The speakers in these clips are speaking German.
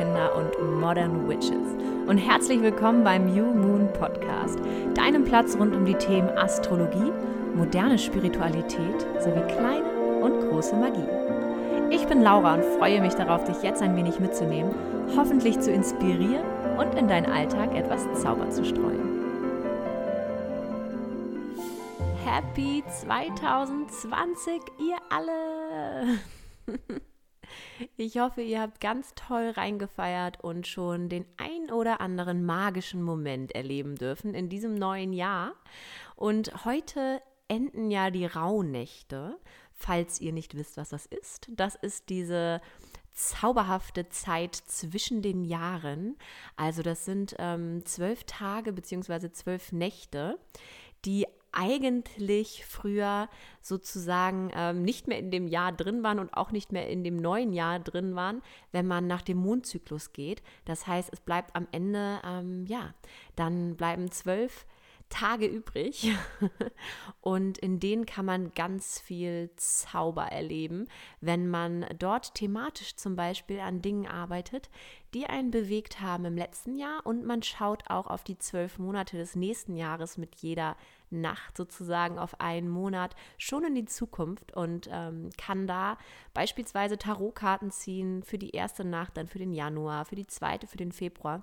Wunderkinder und Modern Witches. Und herzlich willkommen beim New Moon Podcast, deinem Platz rund um die Themen Astrologie, moderne Spiritualität sowie kleine und große Magie. Ich bin Laura und freue mich darauf, dich jetzt ein wenig mitzunehmen, hoffentlich zu inspirieren und in deinen Alltag etwas Zauber zu streuen. Happy 2020, ihr alle! Ich hoffe, ihr habt ganz toll reingefeiert und schon den ein oder anderen magischen Moment erleben dürfen in diesem neuen Jahr. Und heute enden ja die Rauhnächte, falls ihr nicht wisst, was das ist. Das ist diese zauberhafte Zeit zwischen den Jahren. Also das sind ähm, zwölf Tage bzw. zwölf Nächte, die eigentlich früher sozusagen ähm, nicht mehr in dem Jahr drin waren und auch nicht mehr in dem neuen Jahr drin waren, wenn man nach dem Mondzyklus geht. Das heißt, es bleibt am Ende, ähm, ja, dann bleiben zwölf Tage übrig und in denen kann man ganz viel Zauber erleben, wenn man dort thematisch zum Beispiel an Dingen arbeitet, die einen bewegt haben im letzten Jahr und man schaut auch auf die zwölf Monate des nächsten Jahres mit jeder Nacht sozusagen auf einen Monat schon in die Zukunft und ähm, kann da beispielsweise Tarotkarten ziehen für die erste Nacht, dann für den Januar, für die zweite, für den Februar.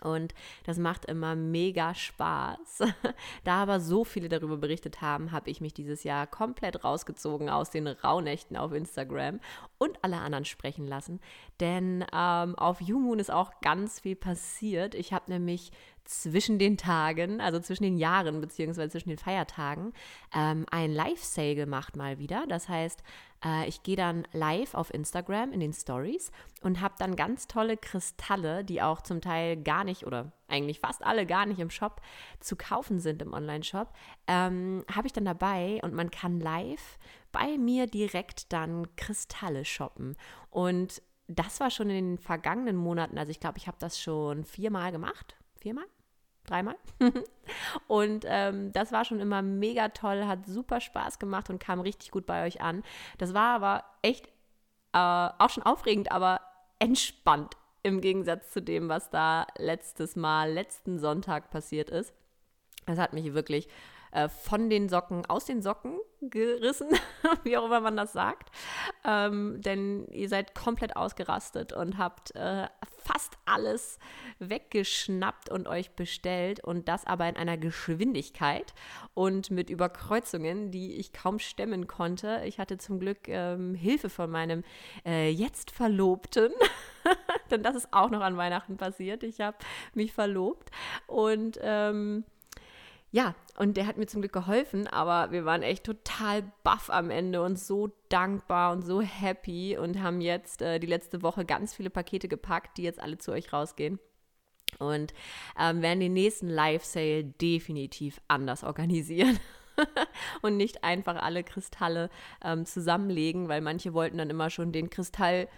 Und das macht immer mega Spaß. da aber so viele darüber berichtet haben, habe ich mich dieses Jahr komplett rausgezogen aus den Rauhnächten auf Instagram und alle anderen sprechen lassen. Denn ähm, auf YouMoon ist auch ganz viel passiert. Ich habe nämlich zwischen den Tagen, also zwischen den Jahren beziehungsweise zwischen den Feiertagen, ähm, ein Live-Sale gemacht mal wieder. Das heißt, äh, ich gehe dann live auf Instagram in den Stories und habe dann ganz tolle Kristalle, die auch zum Teil gar nicht oder eigentlich fast alle gar nicht im Shop zu kaufen sind im Online-Shop, ähm, habe ich dann dabei und man kann live bei mir direkt dann Kristalle shoppen. Und das war schon in den vergangenen Monaten, also ich glaube, ich habe das schon viermal gemacht viermal, dreimal. und ähm, das war schon immer mega toll, hat super Spaß gemacht und kam richtig gut bei euch an. Das war aber echt äh, auch schon aufregend, aber entspannt im Gegensatz zu dem, was da letztes Mal, letzten Sonntag passiert ist. Das hat mich wirklich äh, von den Socken, aus den Socken gerissen, wie auch immer man das sagt. Ähm, denn ihr seid komplett ausgerastet und habt äh, fast alles weggeschnappt und euch bestellt und das aber in einer Geschwindigkeit und mit Überkreuzungen, die ich kaum stemmen konnte. Ich hatte zum Glück ähm, Hilfe von meinem äh, jetzt Verlobten, denn das ist auch noch an Weihnachten passiert. Ich habe mich verlobt und ähm, ja, und der hat mir zum Glück geholfen, aber wir waren echt total baff am Ende und so dankbar und so happy und haben jetzt äh, die letzte Woche ganz viele Pakete gepackt, die jetzt alle zu euch rausgehen. Und ähm, werden den nächsten Live-Sale definitiv anders organisieren. und nicht einfach alle Kristalle ähm, zusammenlegen, weil manche wollten dann immer schon den Kristall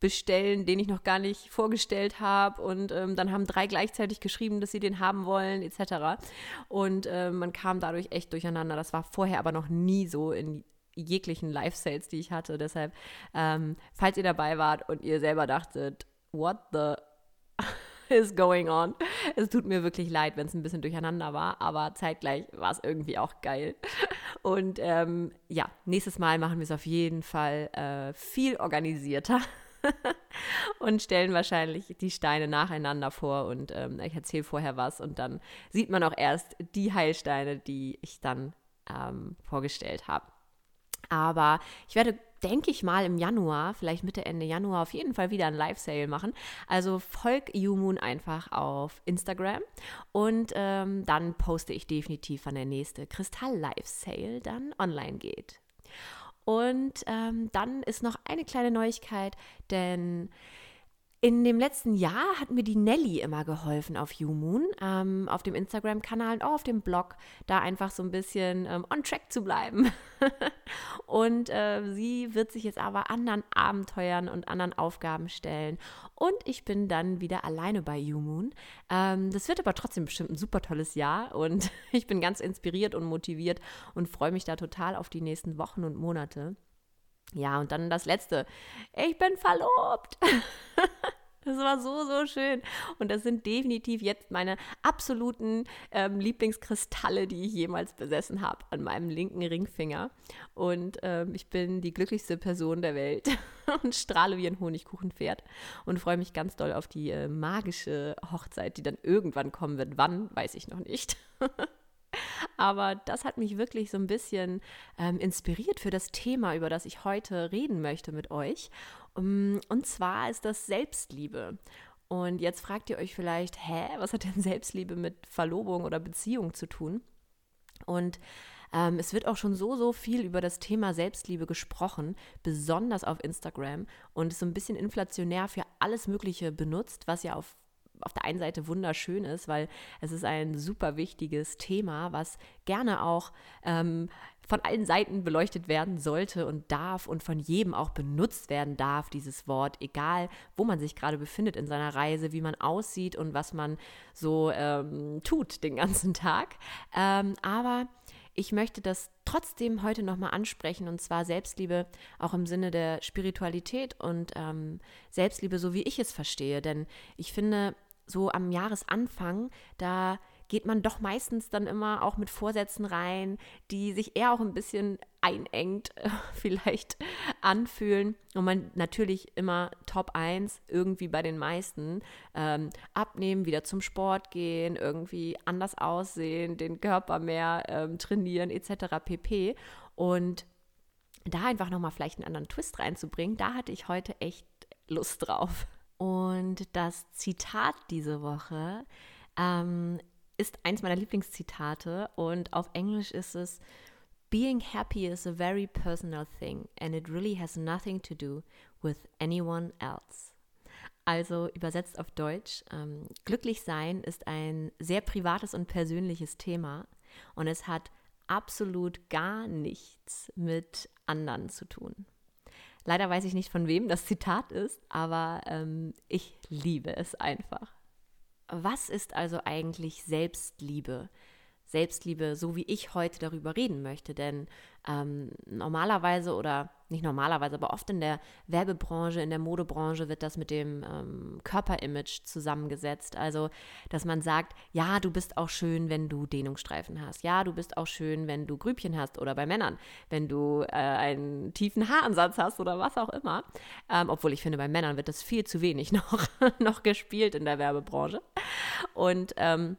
bestellen, den ich noch gar nicht vorgestellt habe. Und ähm, dann haben drei gleichzeitig geschrieben, dass sie den haben wollen, etc. Und äh, man kam dadurch echt durcheinander. Das war vorher aber noch nie so in jeglichen Live-Sales, die ich hatte. Deshalb, ähm, falls ihr dabei wart und ihr selber dachtet, what the is going on? Es tut mir wirklich leid, wenn es ein bisschen durcheinander war, aber zeitgleich war es irgendwie auch geil. Und ähm, ja, nächstes Mal machen wir es auf jeden Fall äh, viel organisierter. und stellen wahrscheinlich die Steine nacheinander vor und ähm, ich erzähle vorher was und dann sieht man auch erst die Heilsteine, die ich dann ähm, vorgestellt habe. Aber ich werde, denke ich mal, im Januar, vielleicht Mitte, Ende Januar, auf jeden Fall wieder ein Live-Sale machen. Also folg YouMoon einfach auf Instagram und ähm, dann poste ich definitiv, wann der nächste Kristall-Live-Sale dann online geht. Und ähm, dann ist noch eine kleine Neuigkeit, denn in dem letzten Jahr hat mir die Nelly immer geholfen auf YouMoon, ähm, auf dem Instagram-Kanal und auch auf dem Blog, da einfach so ein bisschen ähm, on track zu bleiben. und äh, sie wird sich jetzt aber anderen Abenteuern und anderen Aufgaben stellen. Und ich bin dann wieder alleine bei YouMoon. Ähm, das wird aber trotzdem bestimmt ein super tolles Jahr und ich bin ganz inspiriert und motiviert und freue mich da total auf die nächsten Wochen und Monate. Ja, und dann das letzte. Ich bin verlobt. Das war so, so schön. Und das sind definitiv jetzt meine absoluten ähm, Lieblingskristalle, die ich jemals besessen habe, an meinem linken Ringfinger. Und ähm, ich bin die glücklichste Person der Welt und strahle wie ein Honigkuchenpferd und freue mich ganz doll auf die äh, magische Hochzeit, die dann irgendwann kommen wird. Wann, weiß ich noch nicht. Aber das hat mich wirklich so ein bisschen ähm, inspiriert für das Thema, über das ich heute reden möchte mit euch. Um, und zwar ist das Selbstliebe. Und jetzt fragt ihr euch vielleicht, hä, was hat denn Selbstliebe mit Verlobung oder Beziehung zu tun? Und ähm, es wird auch schon so, so viel über das Thema Selbstliebe gesprochen, besonders auf Instagram und ist so ein bisschen inflationär für alles Mögliche benutzt, was ja auf auf der einen Seite wunderschön ist, weil es ist ein super wichtiges Thema, was gerne auch ähm, von allen Seiten beleuchtet werden sollte und darf und von jedem auch benutzt werden darf, dieses Wort, egal wo man sich gerade befindet in seiner Reise, wie man aussieht und was man so ähm, tut den ganzen Tag. Ähm, aber ich möchte das trotzdem heute nochmal ansprechen und zwar Selbstliebe auch im Sinne der Spiritualität und ähm, Selbstliebe, so wie ich es verstehe. Denn ich finde, so am Jahresanfang, da geht man doch meistens dann immer auch mit Vorsätzen rein, die sich eher auch ein bisschen einengt vielleicht anfühlen und man natürlich immer Top 1 irgendwie bei den meisten ähm, abnehmen, wieder zum Sport gehen, irgendwie anders aussehen, den Körper mehr ähm, trainieren etc. pp. Und da einfach nochmal vielleicht einen anderen Twist reinzubringen, da hatte ich heute echt Lust drauf. Und das Zitat diese Woche ähm, ist eins meiner Lieblingszitate und auf Englisch ist es Being happy is a very personal thing and it really has nothing to do with anyone else. Also übersetzt auf Deutsch, ähm, glücklich sein ist ein sehr privates und persönliches Thema und es hat absolut gar nichts mit anderen zu tun. Leider weiß ich nicht, von wem das Zitat ist, aber ähm, ich liebe es einfach. Was ist also eigentlich Selbstliebe? Selbstliebe, so wie ich heute darüber reden möchte. Denn ähm, normalerweise oder nicht normalerweise, aber oft in der Werbebranche, in der Modebranche wird das mit dem ähm, Körperimage zusammengesetzt. Also, dass man sagt, ja, du bist auch schön, wenn du Dehnungsstreifen hast. Ja, du bist auch schön, wenn du Grübchen hast oder bei Männern, wenn du äh, einen tiefen Haaransatz hast oder was auch immer. Ähm, obwohl ich finde, bei Männern wird das viel zu wenig noch, noch gespielt in der Werbebranche. Und ähm,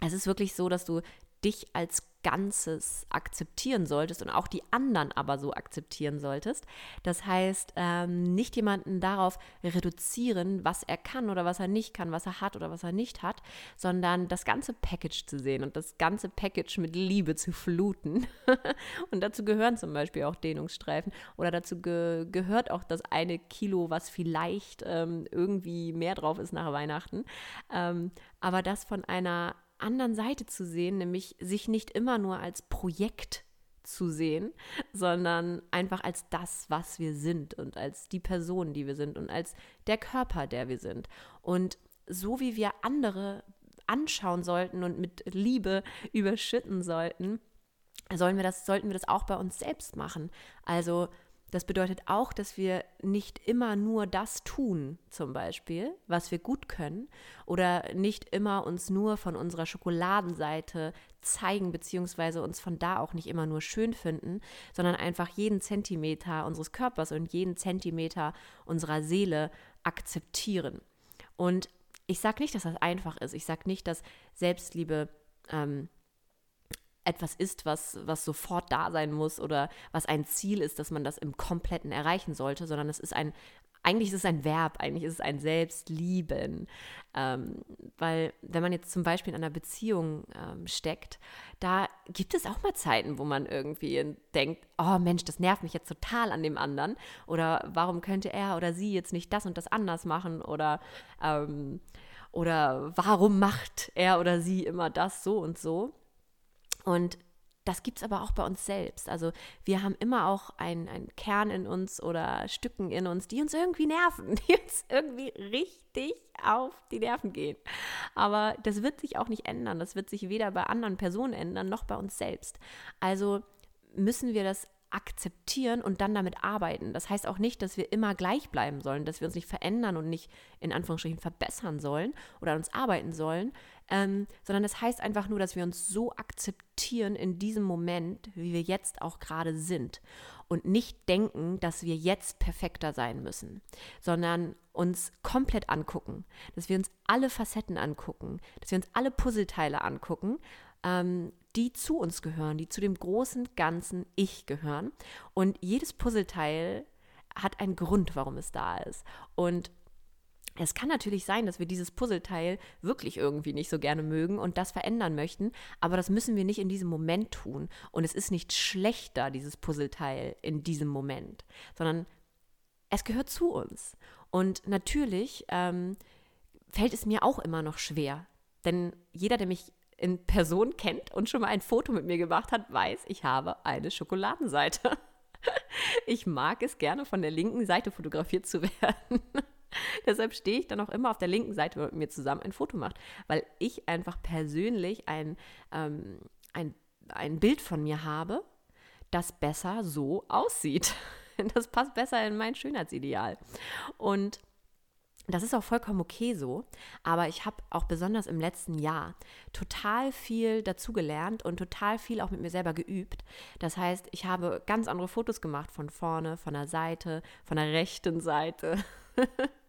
es ist wirklich so, dass du dich als Ganzes akzeptieren solltest und auch die anderen aber so akzeptieren solltest. Das heißt, ähm, nicht jemanden darauf reduzieren, was er kann oder was er nicht kann, was er hat oder was er nicht hat, sondern das ganze Package zu sehen und das ganze Package mit Liebe zu fluten. und dazu gehören zum Beispiel auch Dehnungsstreifen oder dazu ge gehört auch das eine Kilo, was vielleicht ähm, irgendwie mehr drauf ist nach Weihnachten. Ähm, aber das von einer anderen Seite zu sehen, nämlich sich nicht immer nur als Projekt zu sehen, sondern einfach als das, was wir sind und als die Person, die wir sind und als der Körper, der wir sind. Und so wie wir andere anschauen sollten und mit Liebe überschütten sollten, sollen wir das, sollten wir das auch bei uns selbst machen. Also das bedeutet auch, dass wir nicht immer nur das tun, zum Beispiel, was wir gut können, oder nicht immer uns nur von unserer Schokoladenseite zeigen, beziehungsweise uns von da auch nicht immer nur schön finden, sondern einfach jeden Zentimeter unseres Körpers und jeden Zentimeter unserer Seele akzeptieren. Und ich sage nicht, dass das einfach ist. Ich sage nicht, dass Selbstliebe ähm, etwas ist, was, was sofort da sein muss oder was ein Ziel ist, dass man das im Kompletten erreichen sollte, sondern es ist ein, eigentlich ist es ein Verb, eigentlich ist es ein Selbstlieben. Ähm, weil wenn man jetzt zum Beispiel in einer Beziehung ähm, steckt, da gibt es auch mal Zeiten, wo man irgendwie denkt, oh Mensch, das nervt mich jetzt total an dem anderen. Oder warum könnte er oder sie jetzt nicht das und das anders machen? Oder, ähm, oder warum macht er oder sie immer das so und so? Und das gibt es aber auch bei uns selbst. Also wir haben immer auch einen Kern in uns oder Stücken in uns, die uns irgendwie nerven, die uns irgendwie richtig auf die Nerven gehen. Aber das wird sich auch nicht ändern. Das wird sich weder bei anderen Personen ändern, noch bei uns selbst. Also müssen wir das akzeptieren und dann damit arbeiten. Das heißt auch nicht, dass wir immer gleich bleiben sollen, dass wir uns nicht verändern und nicht in Anführungsstrichen verbessern sollen oder an uns arbeiten sollen, ähm, sondern das heißt einfach nur, dass wir uns so akzeptieren in diesem Moment, wie wir jetzt auch gerade sind und nicht denken, dass wir jetzt perfekter sein müssen, sondern uns komplett angucken, dass wir uns alle Facetten angucken, dass wir uns alle Puzzleteile angucken, ähm, die zu uns gehören, die zu dem großen ganzen Ich gehören. Und jedes Puzzleteil hat einen Grund, warum es da ist. Und es kann natürlich sein, dass wir dieses Puzzleteil wirklich irgendwie nicht so gerne mögen und das verändern möchten, aber das müssen wir nicht in diesem Moment tun. Und es ist nicht schlechter, dieses Puzzleteil in diesem Moment, sondern es gehört zu uns. Und natürlich ähm, fällt es mir auch immer noch schwer, denn jeder, der mich in Person kennt und schon mal ein Foto mit mir gemacht hat, weiß, ich habe eine Schokoladenseite. Ich mag es gerne, von der linken Seite fotografiert zu werden. Deshalb stehe ich dann auch immer auf der linken Seite, wenn mit mir zusammen ein Foto macht, weil ich einfach persönlich ein, ähm, ein, ein Bild von mir habe, das besser so aussieht. Das passt besser in mein Schönheitsideal. Und das ist auch vollkommen okay so, aber ich habe auch besonders im letzten Jahr total viel dazugelernt und total viel auch mit mir selber geübt. Das heißt, ich habe ganz andere Fotos gemacht von vorne, von der Seite, von der rechten Seite.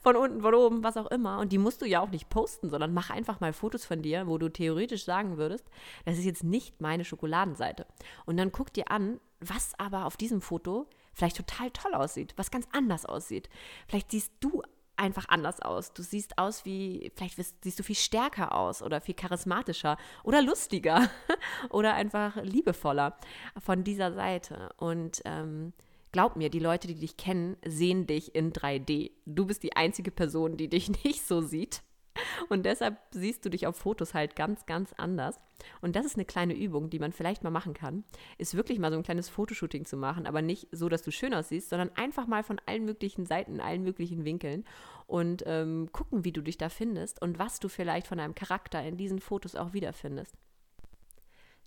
von unten, von oben, was auch immer. Und die musst du ja auch nicht posten, sondern mach einfach mal Fotos von dir, wo du theoretisch sagen würdest, das ist jetzt nicht meine Schokoladenseite. Und dann guck dir an, was aber auf diesem Foto vielleicht total toll aussieht, was ganz anders aussieht. Vielleicht siehst du einfach anders aus. Du siehst aus wie, vielleicht siehst du viel stärker aus oder viel charismatischer oder lustiger oder einfach liebevoller von dieser Seite. Und ähm, glaub mir, die Leute, die dich kennen, sehen dich in 3D. Du bist die einzige Person, die dich nicht so sieht. Und deshalb siehst du dich auf Fotos halt ganz, ganz anders. Und das ist eine kleine Übung, die man vielleicht mal machen kann, ist wirklich mal so ein kleines Fotoshooting zu machen, aber nicht so, dass du schön aussiehst, sondern einfach mal von allen möglichen Seiten, allen möglichen Winkeln und ähm, gucken, wie du dich da findest und was du vielleicht von deinem Charakter in diesen Fotos auch wiederfindest.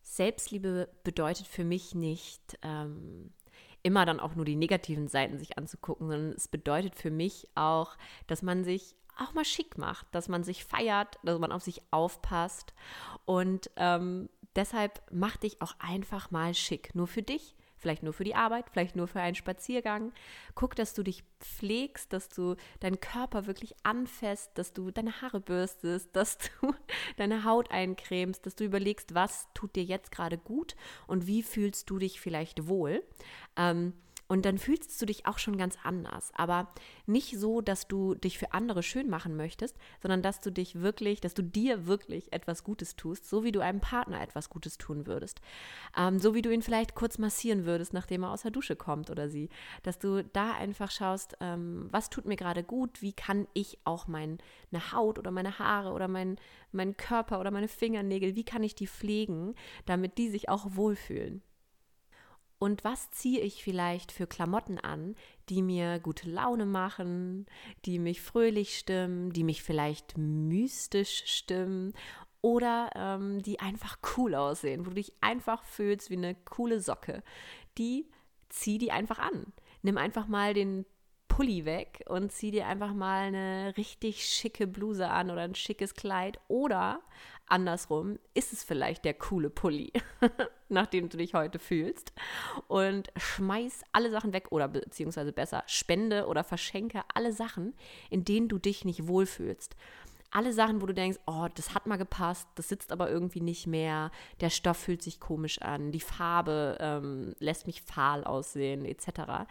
Selbstliebe bedeutet für mich nicht, ähm, immer dann auch nur die negativen Seiten sich anzugucken, sondern es bedeutet für mich auch, dass man sich auch mal schick macht, dass man sich feiert, dass man auf sich aufpasst. Und ähm, deshalb mach dich auch einfach mal schick. Nur für dich, vielleicht nur für die Arbeit, vielleicht nur für einen Spaziergang. Guck, dass du dich pflegst, dass du deinen Körper wirklich anfasst, dass du deine Haare bürstest, dass du deine Haut eincremst, dass du überlegst, was tut dir jetzt gerade gut und wie fühlst du dich vielleicht wohl. Ähm, und dann fühlst du dich auch schon ganz anders. Aber nicht so, dass du dich für andere schön machen möchtest, sondern dass du dich wirklich, dass du dir wirklich etwas Gutes tust, so wie du einem Partner etwas Gutes tun würdest. Ähm, so wie du ihn vielleicht kurz massieren würdest, nachdem er aus der Dusche kommt oder sie. Dass du da einfach schaust, ähm, was tut mir gerade gut, wie kann ich auch meine Haut oder meine Haare oder mein, meinen Körper oder meine Fingernägel, wie kann ich die pflegen, damit die sich auch wohlfühlen und was ziehe ich vielleicht für Klamotten an, die mir gute Laune machen, die mich fröhlich stimmen, die mich vielleicht mystisch stimmen oder ähm, die einfach cool aussehen, wo du dich einfach fühlst wie eine coole Socke. Die zieh die einfach an. Nimm einfach mal den Pulli weg und zieh dir einfach mal eine richtig schicke Bluse an oder ein schickes Kleid oder andersrum ist es vielleicht der coole Pulli, nachdem du dich heute fühlst. Und schmeiß alle Sachen weg oder beziehungsweise besser spende oder verschenke alle Sachen, in denen du dich nicht wohlfühlst. Alle Sachen, wo du denkst, oh, das hat mal gepasst, das sitzt aber irgendwie nicht mehr, der Stoff fühlt sich komisch an, die Farbe ähm, lässt mich fahl aussehen, etc.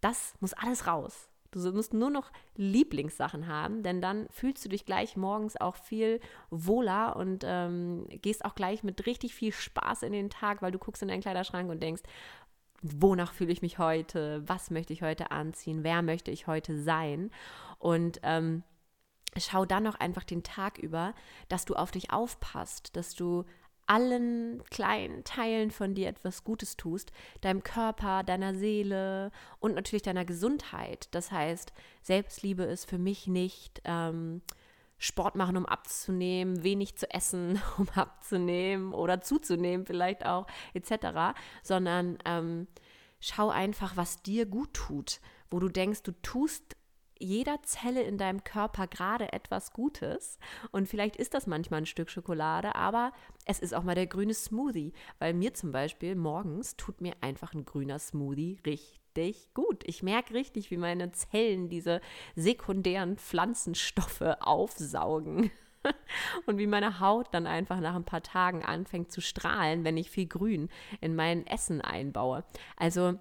Das muss alles raus. Du musst nur noch Lieblingssachen haben, denn dann fühlst du dich gleich morgens auch viel wohler und ähm, gehst auch gleich mit richtig viel Spaß in den Tag, weil du guckst in deinen Kleiderschrank und denkst, wonach fühle ich mich heute, was möchte ich heute anziehen, wer möchte ich heute sein? Und ähm, schau dann noch einfach den Tag über, dass du auf dich aufpasst, dass du allen kleinen Teilen von dir etwas Gutes tust, deinem Körper, deiner Seele und natürlich deiner Gesundheit. Das heißt, Selbstliebe ist für mich nicht ähm, Sport machen, um abzunehmen, wenig zu essen, um abzunehmen oder zuzunehmen vielleicht auch, etc., sondern ähm, schau einfach, was dir gut tut, wo du denkst, du tust jeder Zelle in deinem Körper gerade etwas Gutes. Und vielleicht ist das manchmal ein Stück Schokolade, aber es ist auch mal der grüne Smoothie. Weil mir zum Beispiel morgens tut mir einfach ein grüner Smoothie richtig gut. Ich merke richtig, wie meine Zellen diese sekundären Pflanzenstoffe aufsaugen. Und wie meine Haut dann einfach nach ein paar Tagen anfängt zu strahlen, wenn ich viel Grün in mein Essen einbaue. Also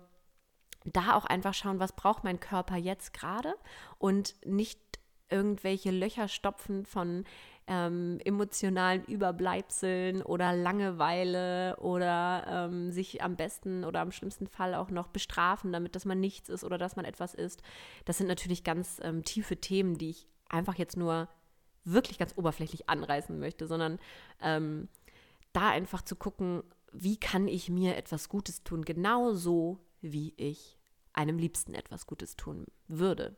da auch einfach schauen, was braucht mein Körper jetzt gerade und nicht irgendwelche Löcher stopfen von ähm, emotionalen Überbleibseln oder Langeweile oder ähm, sich am besten oder am schlimmsten Fall auch noch bestrafen, damit dass man nichts ist oder dass man etwas ist. Das sind natürlich ganz ähm, tiefe Themen, die ich einfach jetzt nur wirklich ganz oberflächlich anreißen möchte, sondern ähm, da einfach zu gucken, wie kann ich mir etwas Gutes tun, genauso wie ich einem Liebsten etwas Gutes tun würde.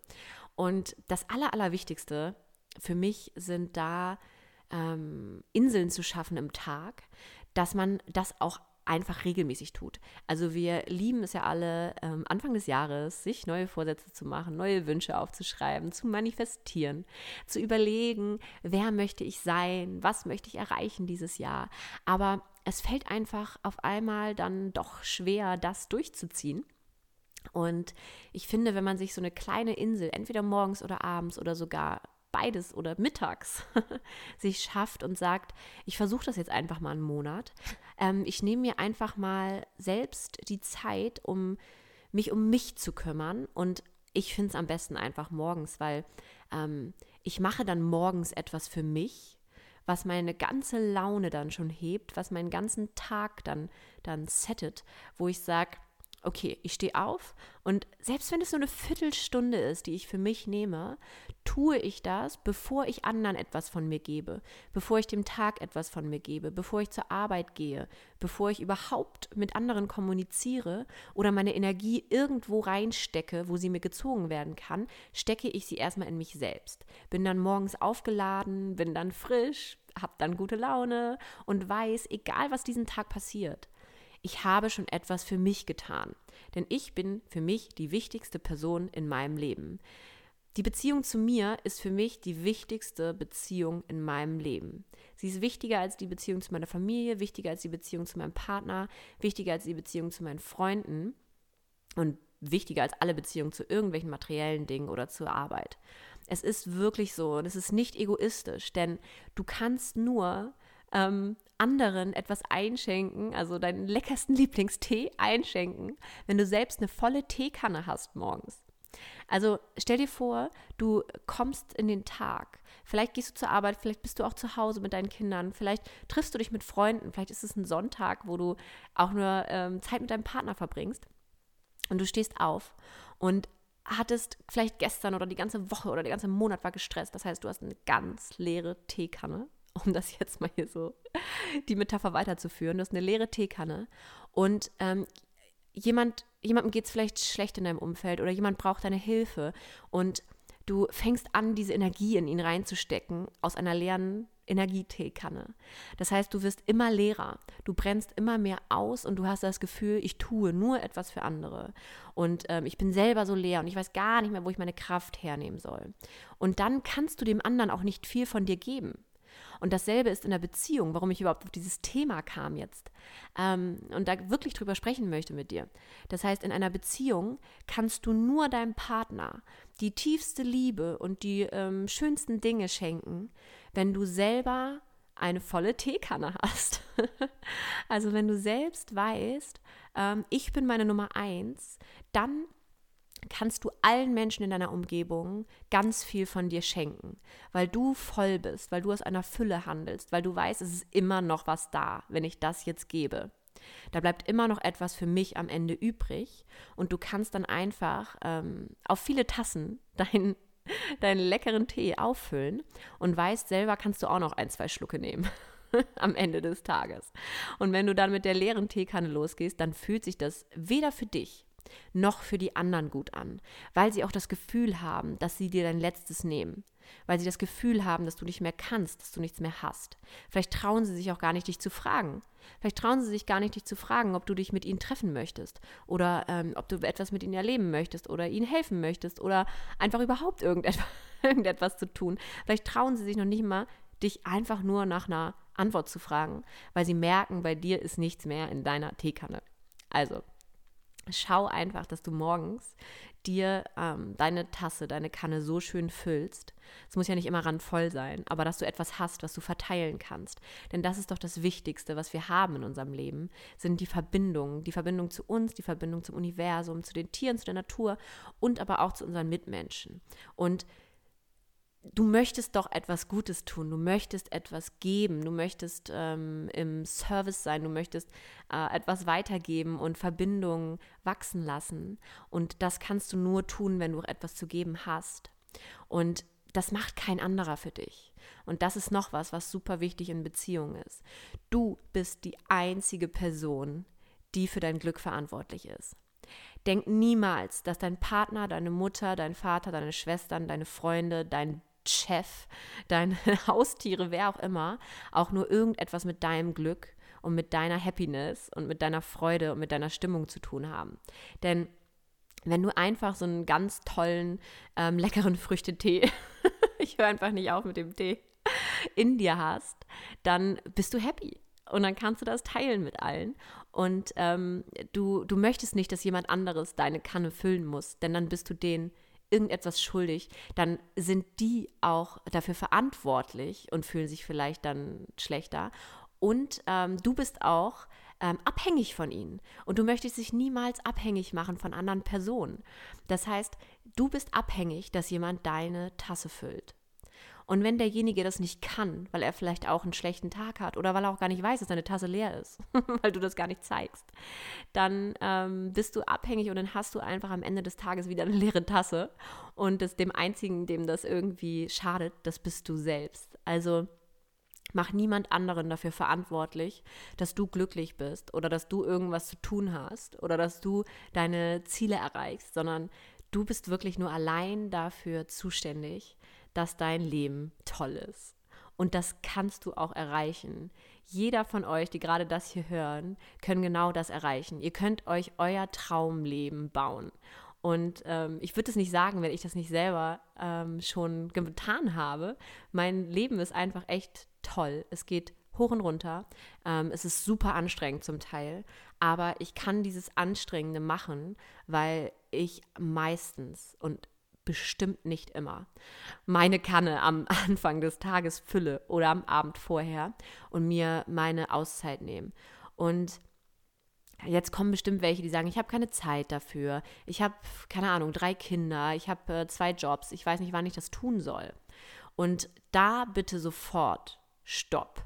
Und das Aller, Allerwichtigste für mich sind da ähm, Inseln zu schaffen im Tag, dass man das auch einfach regelmäßig tut. Also wir lieben es ja alle, ähm, Anfang des Jahres sich neue Vorsätze zu machen, neue Wünsche aufzuschreiben, zu manifestieren, zu überlegen, wer möchte ich sein, was möchte ich erreichen dieses Jahr. Aber es fällt einfach auf einmal dann doch schwer, das durchzuziehen. Und ich finde, wenn man sich so eine kleine Insel, entweder morgens oder abends oder sogar beides oder mittags sich schafft und sagt, ich versuche das jetzt einfach mal einen Monat. Ähm, ich nehme mir einfach mal selbst die Zeit, um mich um mich zu kümmern. Und ich finde es am besten einfach morgens, weil ähm, ich mache dann morgens etwas für mich, was meine ganze Laune dann schon hebt, was meinen ganzen Tag dann, dann settet, wo ich sage, okay, ich stehe auf und selbst wenn es nur eine Viertelstunde ist, die ich für mich nehme, tue ich das, bevor ich anderen etwas von mir gebe, bevor ich dem Tag etwas von mir gebe, bevor ich zur Arbeit gehe, bevor ich überhaupt mit anderen kommuniziere oder meine Energie irgendwo reinstecke, wo sie mir gezogen werden kann, stecke ich sie erstmal in mich selbst. Bin dann morgens aufgeladen, bin dann frisch, habe dann gute Laune und weiß, egal was diesen Tag passiert, ich habe schon etwas für mich getan. Denn ich bin für mich die wichtigste Person in meinem Leben. Die Beziehung zu mir ist für mich die wichtigste Beziehung in meinem Leben. Sie ist wichtiger als die Beziehung zu meiner Familie, wichtiger als die Beziehung zu meinem Partner, wichtiger als die Beziehung zu meinen Freunden und wichtiger als alle Beziehungen zu irgendwelchen materiellen Dingen oder zur Arbeit. Es ist wirklich so und es ist nicht egoistisch, denn du kannst nur ähm, anderen etwas einschenken, also deinen leckersten Lieblingstee einschenken, wenn du selbst eine volle Teekanne hast morgens. Also stell dir vor, du kommst in den Tag. Vielleicht gehst du zur Arbeit, vielleicht bist du auch zu Hause mit deinen Kindern, vielleicht triffst du dich mit Freunden, vielleicht ist es ein Sonntag, wo du auch nur ähm, Zeit mit deinem Partner verbringst. Und du stehst auf und hattest vielleicht gestern oder die ganze Woche oder der ganze Monat war gestresst. Das heißt, du hast eine ganz leere Teekanne um das jetzt mal hier so die Metapher weiterzuführen. Du hast eine leere Teekanne und ähm, jemand, jemandem geht es vielleicht schlecht in deinem Umfeld oder jemand braucht deine Hilfe und du fängst an, diese Energie in ihn reinzustecken aus einer leeren Energieteekanne. Das heißt, du wirst immer leerer, du brennst immer mehr aus und du hast das Gefühl, ich tue nur etwas für andere. Und ähm, ich bin selber so leer und ich weiß gar nicht mehr, wo ich meine Kraft hernehmen soll. Und dann kannst du dem anderen auch nicht viel von dir geben. Und dasselbe ist in der Beziehung, warum ich überhaupt auf dieses Thema kam jetzt. Ähm, und da wirklich drüber sprechen möchte mit dir. Das heißt, in einer Beziehung kannst du nur deinem Partner die tiefste Liebe und die ähm, schönsten Dinge schenken, wenn du selber eine volle Teekanne hast. also wenn du selbst weißt, ähm, ich bin meine Nummer eins, dann kannst du allen Menschen in deiner Umgebung ganz viel von dir schenken, weil du voll bist, weil du aus einer Fülle handelst, weil du weißt, es ist immer noch was da, wenn ich das jetzt gebe. Da bleibt immer noch etwas für mich am Ende übrig und du kannst dann einfach ähm, auf viele Tassen deinen deinen leckeren Tee auffüllen und weißt, selber kannst du auch noch ein, zwei Schlucke nehmen am Ende des Tages. Und wenn du dann mit der leeren Teekanne losgehst, dann fühlt sich das weder für dich noch für die anderen gut an, weil sie auch das Gefühl haben, dass sie dir dein Letztes nehmen. weil sie das Gefühl haben, dass du nicht mehr kannst, dass du nichts mehr hast. Vielleicht trauen sie sich auch gar nicht, dich zu fragen. Vielleicht trauen sie sich gar nicht, dich zu fragen, ob du dich mit ihnen treffen möchtest oder ähm, ob du etwas mit ihnen erleben möchtest oder ihnen helfen möchtest oder einfach überhaupt irgendetwas, irgendetwas zu tun. Vielleicht trauen sie sich noch nicht mal, dich einfach nur nach einer Antwort zu fragen, weil sie merken, bei dir ist nichts mehr in deiner Teekanne. Also, schau einfach, dass du morgens dir ähm, deine Tasse, deine Kanne so schön füllst. Es muss ja nicht immer randvoll sein, aber dass du etwas hast, was du verteilen kannst. Denn das ist doch das Wichtigste, was wir haben in unserem Leben, sind die Verbindungen. Die Verbindung zu uns, die Verbindung zum Universum, zu den Tieren, zu der Natur und aber auch zu unseren Mitmenschen. Und du möchtest doch etwas Gutes tun, du möchtest etwas geben, du möchtest ähm, im Service sein, du möchtest äh, etwas weitergeben und Verbindungen wachsen lassen. Und das kannst du nur tun, wenn du etwas zu geben hast. Und das macht kein anderer für dich. Und das ist noch was, was super wichtig in Beziehungen ist. Du bist die einzige Person, die für dein Glück verantwortlich ist. Denk niemals, dass dein Partner, deine Mutter, dein Vater, deine Schwestern, deine Freunde, dein Chef, deine Haustiere, wer auch immer, auch nur irgendetwas mit deinem Glück und mit deiner Happiness und mit deiner Freude und mit deiner Stimmung zu tun haben. Denn wenn du einfach so einen ganz tollen, ähm, leckeren Früchtetee, ich höre einfach nicht auf mit dem Tee, in dir hast, dann bist du happy. Und dann kannst du das teilen mit allen. Und ähm, du, du möchtest nicht, dass jemand anderes deine Kanne füllen muss, denn dann bist du denen irgendetwas schuldig, dann sind die auch dafür verantwortlich und fühlen sich vielleicht dann schlechter. Und ähm, du bist auch ähm, abhängig von ihnen. Und du möchtest dich niemals abhängig machen von anderen Personen. Das heißt, du bist abhängig, dass jemand deine Tasse füllt. Und wenn derjenige das nicht kann, weil er vielleicht auch einen schlechten Tag hat oder weil er auch gar nicht weiß, dass seine Tasse leer ist, weil du das gar nicht zeigst, dann ähm, bist du abhängig und dann hast du einfach am Ende des Tages wieder eine leere Tasse. Und das, dem einzigen, dem das irgendwie schadet, das bist du selbst. Also mach niemand anderen dafür verantwortlich, dass du glücklich bist oder dass du irgendwas zu tun hast oder dass du deine Ziele erreichst, sondern du bist wirklich nur allein dafür zuständig, dass dein Leben toll ist. Und das kannst du auch erreichen. Jeder von euch, die gerade das hier hören, können genau das erreichen. Ihr könnt euch euer Traumleben bauen. Und ähm, ich würde es nicht sagen, wenn ich das nicht selber ähm, schon getan habe. Mein Leben ist einfach echt toll. Es geht hoch und runter. Ähm, es ist super anstrengend zum Teil. Aber ich kann dieses Anstrengende machen, weil ich meistens und bestimmt nicht immer meine Kanne am Anfang des Tages fülle oder am Abend vorher und mir meine Auszeit nehme. Und Jetzt kommen bestimmt welche, die sagen, ich habe keine Zeit dafür. Ich habe, keine Ahnung, drei Kinder, ich habe äh, zwei Jobs, ich weiß nicht, wann ich das tun soll. Und da bitte sofort Stopp.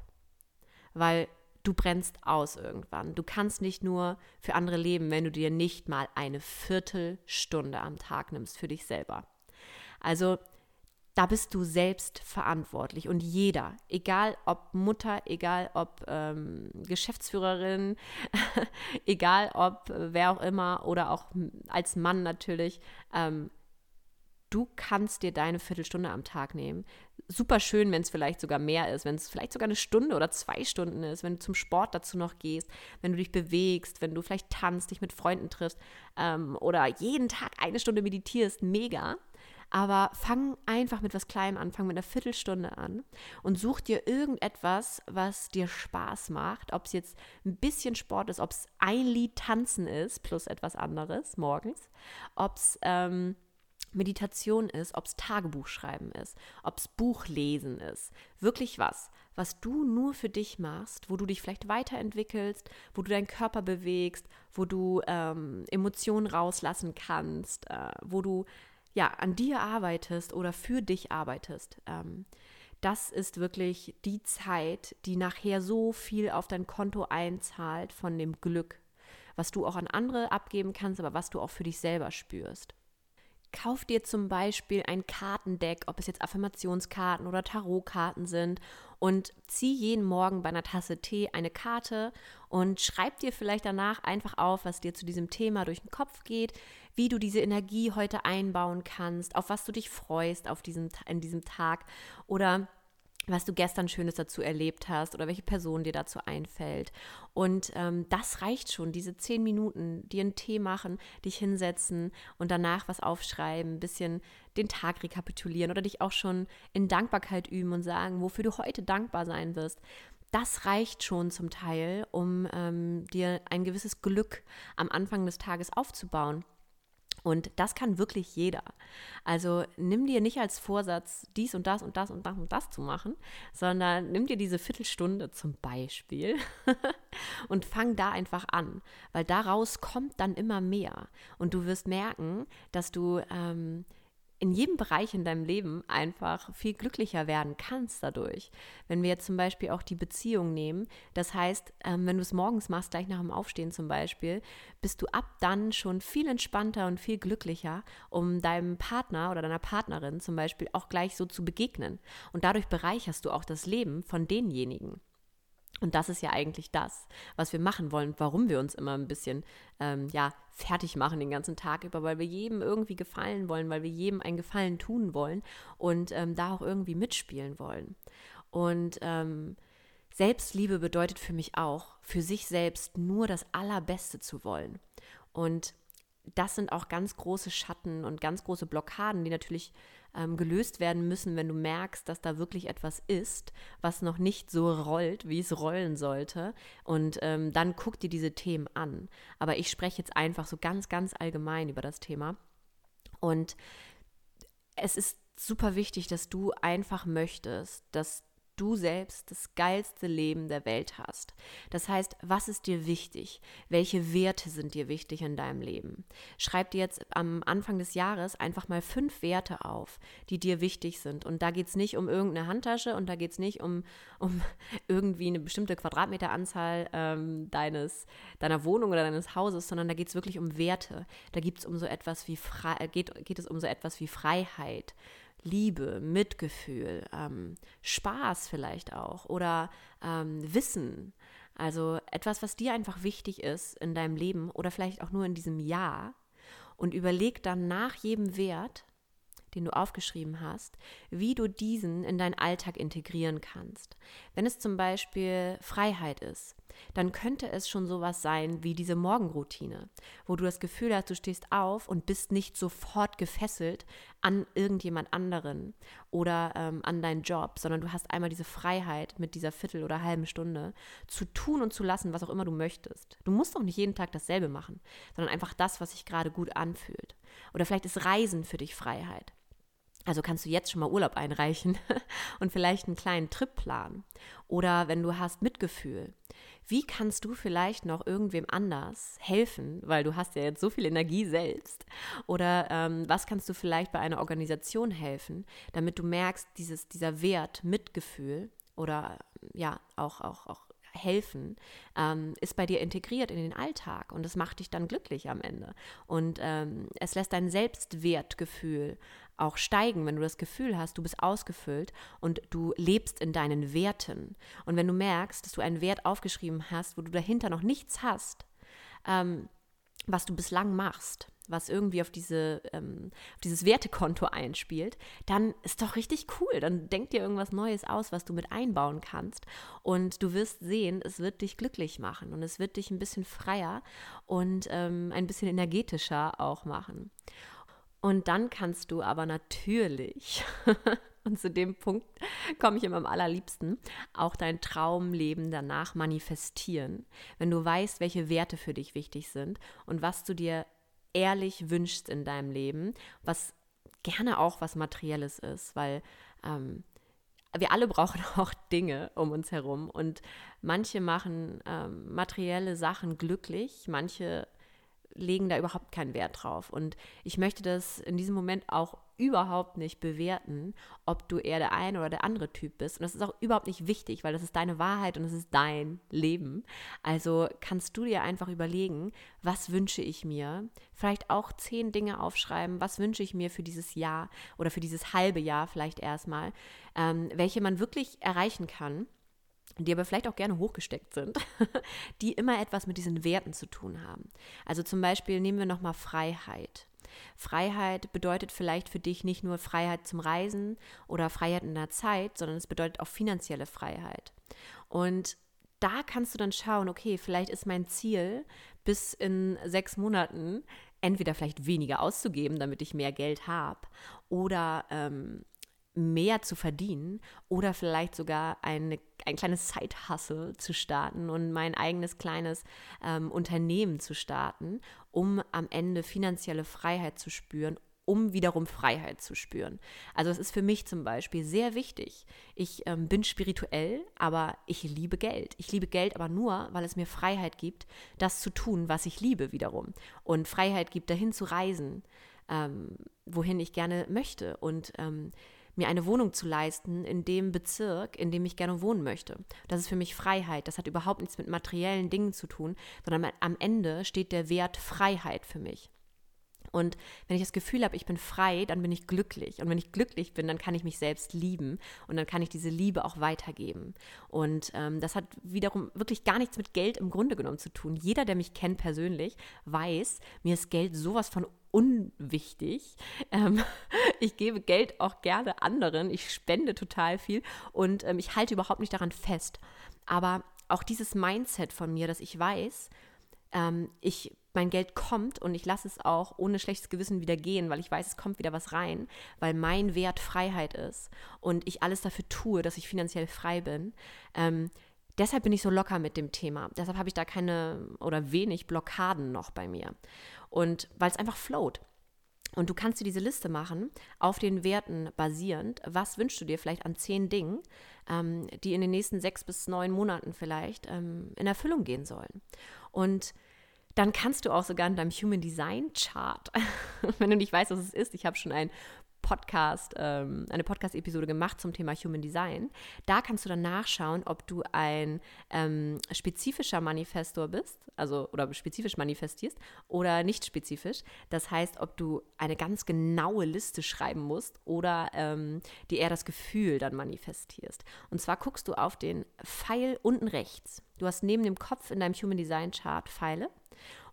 Weil du brennst aus irgendwann. Du kannst nicht nur für andere leben, wenn du dir nicht mal eine Viertelstunde am Tag nimmst für dich selber. Also da bist du selbst verantwortlich und jeder, egal ob Mutter, egal ob ähm, Geschäftsführerin, egal ob äh, wer auch immer oder auch als Mann natürlich, ähm, du kannst dir deine Viertelstunde am Tag nehmen. Super schön, wenn es vielleicht sogar mehr ist, wenn es vielleicht sogar eine Stunde oder zwei Stunden ist, wenn du zum Sport dazu noch gehst, wenn du dich bewegst, wenn du vielleicht tanzt, dich mit Freunden triffst ähm, oder jeden Tag eine Stunde meditierst, mega. Aber fang einfach mit was Kleinem an, fang mit einer Viertelstunde an und such dir irgendetwas, was dir Spaß macht. Ob es jetzt ein bisschen Sport ist, ob es ein Lied tanzen ist, plus etwas anderes morgens, ob es ähm, Meditation ist, ob es Tagebuch schreiben ist, ob es Buchlesen ist. Wirklich was, was du nur für dich machst, wo du dich vielleicht weiterentwickelst, wo du deinen Körper bewegst, wo du ähm, Emotionen rauslassen kannst, äh, wo du ja an dir arbeitest oder für dich arbeitest. Ähm, das ist wirklich die Zeit, die nachher so viel auf dein Konto einzahlt von dem Glück, was du auch an andere abgeben kannst, aber was du auch für dich selber spürst. Kauf dir zum Beispiel ein Kartendeck, ob es jetzt Affirmationskarten oder Tarotkarten sind, und zieh jeden Morgen bei einer Tasse Tee eine Karte und schreib dir vielleicht danach einfach auf, was dir zu diesem Thema durch den Kopf geht, wie du diese Energie heute einbauen kannst, auf was du dich freust auf diesem, in diesem Tag oder was du gestern Schönes dazu erlebt hast oder welche Person dir dazu einfällt. Und ähm, das reicht schon, diese zehn Minuten, dir einen Tee machen, dich hinsetzen und danach was aufschreiben, ein bisschen den Tag rekapitulieren oder dich auch schon in Dankbarkeit üben und sagen, wofür du heute dankbar sein wirst. Das reicht schon zum Teil, um ähm, dir ein gewisses Glück am Anfang des Tages aufzubauen. Und das kann wirklich jeder. Also nimm dir nicht als Vorsatz, dies und das und das und das und das zu machen, sondern nimm dir diese Viertelstunde zum Beispiel und fang da einfach an, weil daraus kommt dann immer mehr. Und du wirst merken, dass du ähm, in jedem Bereich in deinem Leben einfach viel glücklicher werden kannst dadurch. Wenn wir jetzt zum Beispiel auch die Beziehung nehmen, das heißt, ähm, wenn du es morgens machst, gleich nach dem Aufstehen zum Beispiel, bist du ab dann schon viel entspannter und viel glücklicher, um deinem Partner oder deiner Partnerin zum Beispiel auch gleich so zu begegnen. Und dadurch bereicherst du auch das Leben von denjenigen. Und das ist ja eigentlich das, was wir machen wollen, warum wir uns immer ein bisschen ähm, ja, fertig machen den ganzen Tag über, weil wir jedem irgendwie gefallen wollen, weil wir jedem einen Gefallen tun wollen und ähm, da auch irgendwie mitspielen wollen. Und ähm, Selbstliebe bedeutet für mich auch, für sich selbst nur das Allerbeste zu wollen. Und das sind auch ganz große Schatten und ganz große Blockaden, die natürlich ähm, gelöst werden müssen, wenn du merkst, dass da wirklich etwas ist, was noch nicht so rollt, wie es rollen sollte. Und ähm, dann guck dir diese Themen an. Aber ich spreche jetzt einfach so ganz, ganz allgemein über das Thema. Und es ist super wichtig, dass du einfach möchtest, dass du selbst das geilste Leben der Welt hast. Das heißt, was ist dir wichtig? Welche Werte sind dir wichtig in deinem Leben? Schreib dir jetzt am Anfang des Jahres einfach mal fünf Werte auf, die dir wichtig sind. Und da geht es nicht um irgendeine Handtasche und da geht es nicht um, um irgendwie eine bestimmte Quadratmeteranzahl ähm, deines, deiner Wohnung oder deines Hauses, sondern da geht es wirklich um Werte. Da gibt's um so etwas wie geht, geht es um so etwas wie Freiheit, Liebe, Mitgefühl, ähm, Spaß vielleicht auch oder ähm, Wissen. Also etwas, was dir einfach wichtig ist in deinem Leben oder vielleicht auch nur in diesem Jahr. Und überleg dann nach jedem Wert, den du aufgeschrieben hast, wie du diesen in deinen Alltag integrieren kannst. Wenn es zum Beispiel Freiheit ist, dann könnte es schon sowas sein wie diese Morgenroutine, wo du das Gefühl hast, du stehst auf und bist nicht sofort gefesselt an irgendjemand anderen oder ähm, an deinen Job, sondern du hast einmal diese Freiheit mit dieser Viertel oder halben Stunde zu tun und zu lassen, was auch immer du möchtest. Du musst auch nicht jeden Tag dasselbe machen, sondern einfach das, was sich gerade gut anfühlt. Oder vielleicht ist Reisen für dich Freiheit. Also kannst du jetzt schon mal Urlaub einreichen und vielleicht einen kleinen Trip planen. Oder wenn du hast Mitgefühl, wie kannst du vielleicht noch irgendwem anders helfen, weil du hast ja jetzt so viel Energie selbst? Oder ähm, was kannst du vielleicht bei einer Organisation helfen, damit du merkst, dieses, dieser Wert Mitgefühl oder ja auch, auch, auch helfen, ähm, ist bei dir integriert in den Alltag und es macht dich dann glücklich am Ende. Und ähm, es lässt dein Selbstwertgefühl auch steigen, wenn du das Gefühl hast, du bist ausgefüllt und du lebst in deinen Werten. Und wenn du merkst, dass du einen Wert aufgeschrieben hast, wo du dahinter noch nichts hast, ähm, was du bislang machst, was irgendwie auf, diese, ähm, auf dieses Wertekonto einspielt, dann ist doch richtig cool. Dann denk dir irgendwas Neues aus, was du mit einbauen kannst. Und du wirst sehen, es wird dich glücklich machen und es wird dich ein bisschen freier und ähm, ein bisschen energetischer auch machen. Und dann kannst du aber natürlich, und zu dem Punkt komme ich immer am allerliebsten, auch dein Traumleben danach manifestieren, wenn du weißt, welche Werte für dich wichtig sind und was du dir ehrlich wünschst in deinem Leben, was gerne auch was Materielles ist, weil ähm, wir alle brauchen auch Dinge um uns herum. Und manche machen ähm, materielle Sachen glücklich, manche legen da überhaupt keinen Wert drauf. Und ich möchte das in diesem Moment auch überhaupt nicht bewerten, ob du eher der eine oder der andere Typ bist. Und das ist auch überhaupt nicht wichtig, weil das ist deine Wahrheit und das ist dein Leben. Also kannst du dir einfach überlegen, was wünsche ich mir? Vielleicht auch zehn Dinge aufschreiben, was wünsche ich mir für dieses Jahr oder für dieses halbe Jahr vielleicht erstmal, ähm, welche man wirklich erreichen kann die aber vielleicht auch gerne hochgesteckt sind, die immer etwas mit diesen Werten zu tun haben. Also zum Beispiel nehmen wir nochmal Freiheit. Freiheit bedeutet vielleicht für dich nicht nur Freiheit zum Reisen oder Freiheit in der Zeit, sondern es bedeutet auch finanzielle Freiheit. Und da kannst du dann schauen, okay, vielleicht ist mein Ziel, bis in sechs Monaten entweder vielleicht weniger auszugeben, damit ich mehr Geld habe, oder ähm, mehr zu verdienen oder vielleicht sogar eine, ein kleines Side-Hustle zu starten und mein eigenes kleines ähm, Unternehmen zu starten, um am Ende finanzielle Freiheit zu spüren, um wiederum Freiheit zu spüren. Also es ist für mich zum Beispiel sehr wichtig. Ich ähm, bin spirituell, aber ich liebe Geld. Ich liebe Geld aber nur, weil es mir Freiheit gibt, das zu tun, was ich liebe wiederum. Und Freiheit gibt, dahin zu reisen, ähm, wohin ich gerne möchte. Und ähm, mir eine Wohnung zu leisten in dem Bezirk, in dem ich gerne wohnen möchte. Das ist für mich Freiheit. Das hat überhaupt nichts mit materiellen Dingen zu tun, sondern am Ende steht der Wert Freiheit für mich. Und wenn ich das Gefühl habe, ich bin frei, dann bin ich glücklich. Und wenn ich glücklich bin, dann kann ich mich selbst lieben und dann kann ich diese Liebe auch weitergeben. Und ähm, das hat wiederum wirklich gar nichts mit Geld im Grunde genommen zu tun. Jeder, der mich kennt persönlich, weiß, mir ist Geld sowas von unwichtig. Ähm, ich gebe Geld auch gerne anderen. Ich spende total viel und ähm, ich halte überhaupt nicht daran fest. Aber auch dieses Mindset von mir, dass ich weiß, ähm, ich, mein Geld kommt und ich lasse es auch ohne schlechtes Gewissen wieder gehen, weil ich weiß, es kommt wieder was rein, weil mein Wert Freiheit ist und ich alles dafür tue, dass ich finanziell frei bin. Ähm, deshalb bin ich so locker mit dem Thema. Deshalb habe ich da keine oder wenig Blockaden noch bei mir. Und weil es einfach float. Und du kannst dir diese Liste machen, auf den Werten basierend. Was wünschst du dir vielleicht an zehn Dingen, ähm, die in den nächsten sechs bis neun Monaten vielleicht ähm, in Erfüllung gehen sollen? Und dann kannst du auch sogar in deinem Human Design Chart, wenn du nicht weißt, was es ist, ich habe schon ein Podcast, ähm, eine Podcast-Episode gemacht zum Thema Human Design. Da kannst du dann nachschauen, ob du ein ähm, spezifischer Manifestor bist, also oder spezifisch manifestierst oder nicht spezifisch. Das heißt, ob du eine ganz genaue Liste schreiben musst oder ähm, dir eher das Gefühl dann manifestierst. Und zwar guckst du auf den Pfeil unten rechts. Du hast neben dem Kopf in deinem Human Design Chart Pfeile.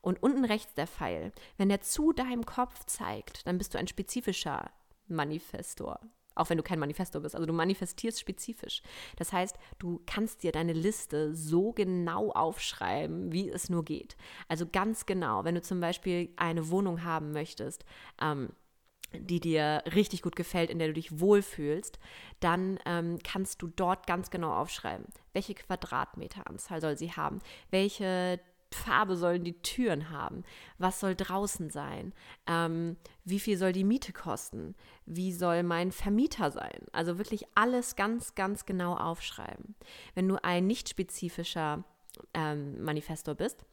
Und unten rechts der Pfeil, wenn der zu deinem Kopf zeigt, dann bist du ein spezifischer Manifestor. Auch wenn du kein Manifestor bist. Also du manifestierst spezifisch. Das heißt, du kannst dir deine Liste so genau aufschreiben, wie es nur geht. Also ganz genau, wenn du zum Beispiel eine Wohnung haben möchtest, ähm, die dir richtig gut gefällt, in der du dich wohlfühlst, dann ähm, kannst du dort ganz genau aufschreiben, welche Quadratmeteranzahl soll sie haben, welche Farbe sollen die Türen haben? Was soll draußen sein? Ähm, wie viel soll die Miete kosten? Wie soll mein Vermieter sein? Also wirklich alles ganz, ganz genau aufschreiben. Wenn du ein nicht spezifischer ähm, Manifestor bist,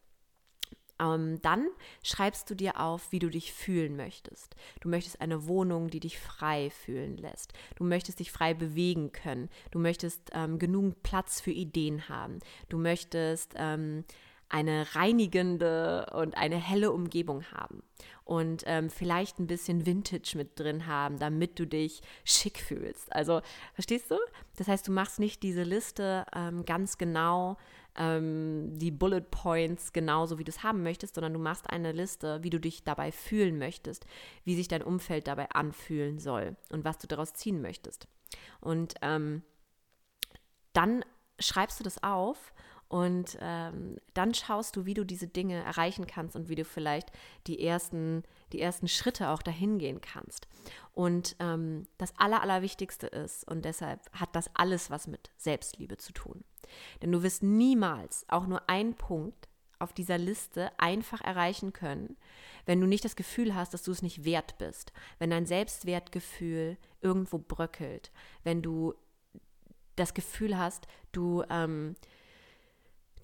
ähm, dann schreibst du dir auf, wie du dich fühlen möchtest. Du möchtest eine Wohnung, die dich frei fühlen lässt. Du möchtest dich frei bewegen können. Du möchtest ähm, genug Platz für Ideen haben. Du möchtest ähm, eine reinigende und eine helle Umgebung haben und ähm, vielleicht ein bisschen Vintage mit drin haben, damit du dich schick fühlst. Also verstehst du? Das heißt, du machst nicht diese Liste ähm, ganz genau, ähm, die Bullet Points genauso, wie du es haben möchtest, sondern du machst eine Liste, wie du dich dabei fühlen möchtest, wie sich dein Umfeld dabei anfühlen soll und was du daraus ziehen möchtest. Und ähm, dann schreibst du das auf und ähm, dann schaust du, wie du diese Dinge erreichen kannst und wie du vielleicht die ersten, die ersten Schritte auch dahin gehen kannst. Und ähm, das Aller, Allerwichtigste ist, und deshalb hat das alles was mit Selbstliebe zu tun. Denn du wirst niemals auch nur einen Punkt auf dieser Liste einfach erreichen können, wenn du nicht das Gefühl hast, dass du es nicht wert bist, wenn dein Selbstwertgefühl irgendwo bröckelt, wenn du das Gefühl hast, du ähm,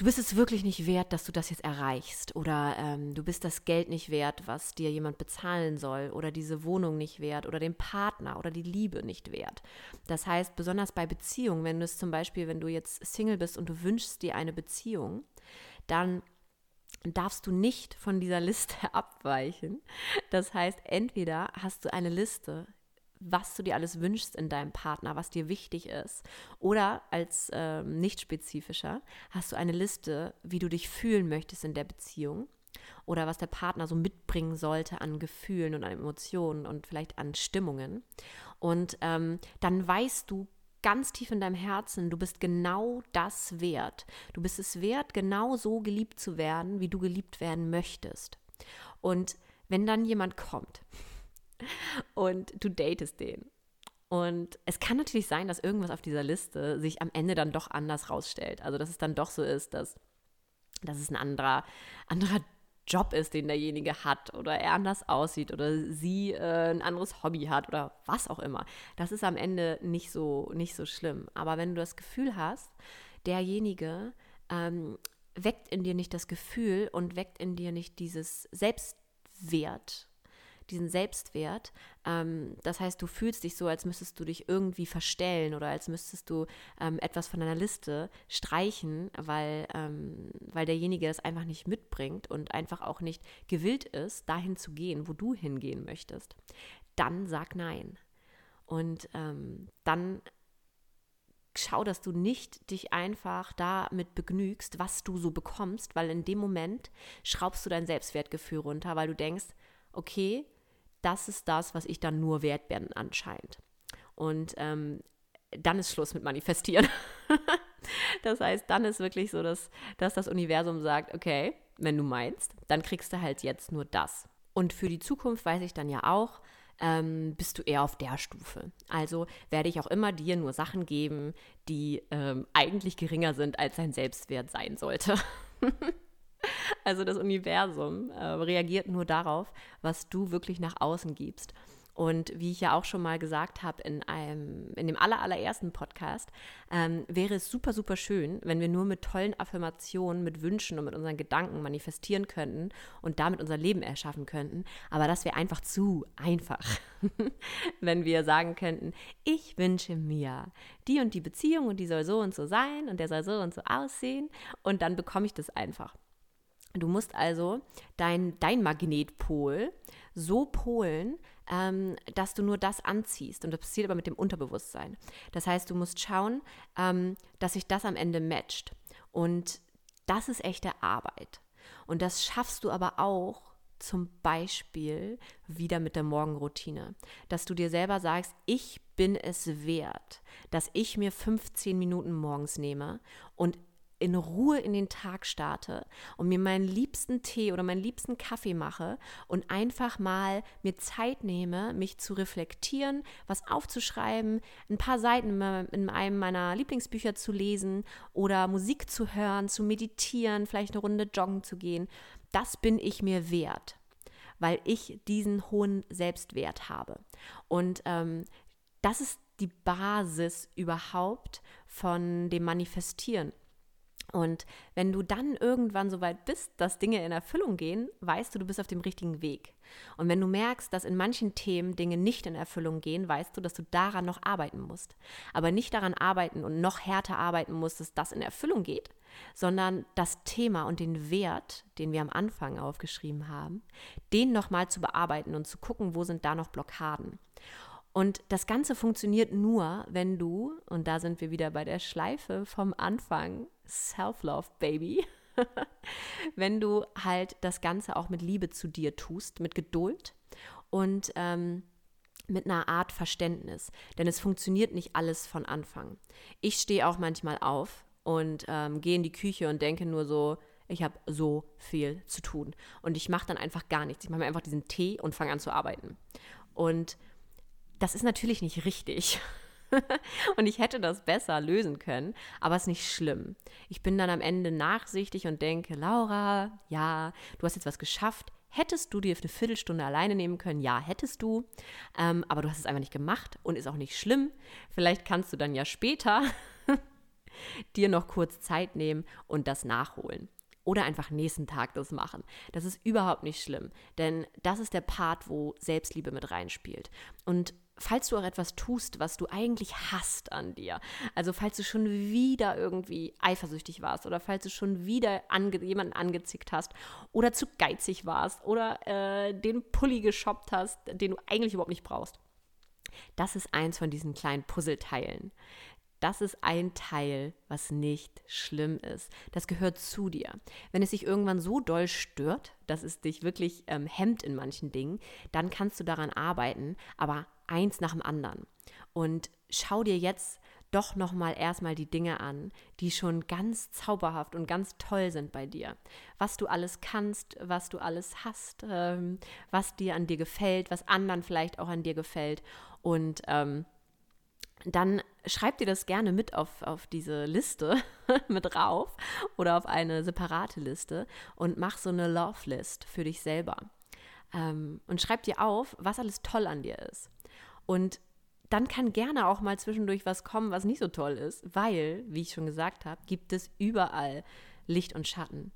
du bist es wirklich nicht wert, dass du das jetzt erreichst oder ähm, du bist das Geld nicht wert, was dir jemand bezahlen soll oder diese Wohnung nicht wert oder den Partner oder die Liebe nicht wert. Das heißt, besonders bei Beziehungen, wenn du es zum Beispiel, wenn du jetzt Single bist und du wünschst dir eine Beziehung, dann darfst du nicht von dieser Liste abweichen. Das heißt, entweder hast du eine Liste, was du dir alles wünschst in deinem Partner, was dir wichtig ist. Oder als äh, nicht spezifischer hast du eine Liste, wie du dich fühlen möchtest in der Beziehung oder was der Partner so mitbringen sollte an Gefühlen und an Emotionen und vielleicht an Stimmungen. Und ähm, dann weißt du ganz tief in deinem Herzen, du bist genau das wert. Du bist es wert, genau so geliebt zu werden, wie du geliebt werden möchtest. Und wenn dann jemand kommt und du datest den. Und es kann natürlich sein, dass irgendwas auf dieser Liste sich am Ende dann doch anders rausstellt. Also, dass es dann doch so ist, dass, dass es ein anderer, anderer Job ist, den derjenige hat oder er anders aussieht oder sie äh, ein anderes Hobby hat oder was auch immer. Das ist am Ende nicht so, nicht so schlimm. Aber wenn du das Gefühl hast, derjenige ähm, weckt in dir nicht das Gefühl und weckt in dir nicht dieses Selbstwert diesen Selbstwert. Ähm, das heißt, du fühlst dich so, als müsstest du dich irgendwie verstellen oder als müsstest du ähm, etwas von deiner Liste streichen, weil, ähm, weil derjenige das einfach nicht mitbringt und einfach auch nicht gewillt ist, dahin zu gehen, wo du hingehen möchtest. Dann sag nein. Und ähm, dann schau, dass du nicht dich einfach damit begnügst, was du so bekommst, weil in dem Moment schraubst du dein Selbstwertgefühl runter, weil du denkst, okay, das ist das, was ich dann nur wert bin anscheinend. Und ähm, dann ist Schluss mit Manifestieren. das heißt, dann ist wirklich so, dass, dass das Universum sagt, okay, wenn du meinst, dann kriegst du halt jetzt nur das. Und für die Zukunft weiß ich dann ja auch, ähm, bist du eher auf der Stufe. Also werde ich auch immer dir nur Sachen geben, die ähm, eigentlich geringer sind, als dein Selbstwert sein sollte. Also das Universum äh, reagiert nur darauf, was du wirklich nach außen gibst. Und wie ich ja auch schon mal gesagt habe in, in dem aller, allerersten Podcast, ähm, wäre es super, super schön, wenn wir nur mit tollen Affirmationen, mit Wünschen und mit unseren Gedanken manifestieren könnten und damit unser Leben erschaffen könnten. Aber das wäre einfach zu einfach, wenn wir sagen könnten, ich wünsche mir die und die Beziehung und die soll so und so sein und der soll so und so aussehen und dann bekomme ich das einfach. Du musst also dein, dein Magnetpol so polen, ähm, dass du nur das anziehst. Und das passiert aber mit dem Unterbewusstsein. Das heißt, du musst schauen, ähm, dass sich das am Ende matcht. Und das ist echte Arbeit. Und das schaffst du aber auch zum Beispiel wieder mit der Morgenroutine. Dass du dir selber sagst, ich bin es wert, dass ich mir 15 Minuten morgens nehme und in Ruhe in den Tag starte und mir meinen liebsten Tee oder meinen liebsten Kaffee mache und einfach mal mir Zeit nehme, mich zu reflektieren, was aufzuschreiben, ein paar Seiten in einem meiner Lieblingsbücher zu lesen oder Musik zu hören, zu meditieren, vielleicht eine Runde joggen zu gehen, das bin ich mir wert, weil ich diesen hohen Selbstwert habe. Und ähm, das ist die Basis überhaupt von dem Manifestieren. Und wenn du dann irgendwann so weit bist, dass Dinge in Erfüllung gehen, weißt du, du bist auf dem richtigen Weg. Und wenn du merkst, dass in manchen Themen Dinge nicht in Erfüllung gehen, weißt du, dass du daran noch arbeiten musst. Aber nicht daran arbeiten und noch härter arbeiten musst, dass das in Erfüllung geht, sondern das Thema und den Wert, den wir am Anfang aufgeschrieben haben, den nochmal zu bearbeiten und zu gucken, wo sind da noch Blockaden. Und das Ganze funktioniert nur, wenn du, und da sind wir wieder bei der Schleife vom Anfang, Self-Love, Baby, wenn du halt das Ganze auch mit Liebe zu dir tust, mit Geduld und ähm, mit einer Art Verständnis. Denn es funktioniert nicht alles von Anfang. Ich stehe auch manchmal auf und ähm, gehe in die Küche und denke nur so, ich habe so viel zu tun. Und ich mache dann einfach gar nichts. Ich mache mir einfach diesen Tee und fange an zu arbeiten. Und das ist natürlich nicht richtig. und ich hätte das besser lösen können, aber es ist nicht schlimm. Ich bin dann am Ende nachsichtig und denke, Laura, ja, du hast jetzt was geschafft. Hättest du dir eine Viertelstunde alleine nehmen können? Ja, hättest du. Ähm, aber du hast es einfach nicht gemacht und ist auch nicht schlimm. Vielleicht kannst du dann ja später dir noch kurz Zeit nehmen und das nachholen. Oder einfach nächsten Tag das machen. Das ist überhaupt nicht schlimm, denn das ist der Part, wo Selbstliebe mit reinspielt. Und falls du auch etwas tust, was du eigentlich hast an dir, also falls du schon wieder irgendwie eifersüchtig warst oder falls du schon wieder ange jemanden angezickt hast oder zu geizig warst oder äh, den Pulli geshoppt hast, den du eigentlich überhaupt nicht brauchst. Das ist eins von diesen kleinen Puzzleteilen. Das ist ein Teil, was nicht schlimm ist. Das gehört zu dir. Wenn es dich irgendwann so doll stört, dass es dich wirklich ähm, hemmt in manchen Dingen, dann kannst du daran arbeiten, aber eins nach dem anderen. Und schau dir jetzt doch noch mal erstmal die Dinge an, die schon ganz zauberhaft und ganz toll sind bei dir. Was du alles kannst, was du alles hast, ähm, was dir an dir gefällt, was anderen vielleicht auch an dir gefällt. Und ähm, dann schreib dir das gerne mit auf, auf diese Liste mit rauf oder auf eine separate Liste und mach so eine Love List für dich selber. Ähm, und schreib dir auf, was alles toll an dir ist. Und dann kann gerne auch mal zwischendurch was kommen, was nicht so toll ist, weil, wie ich schon gesagt habe, gibt es überall Licht und Schatten.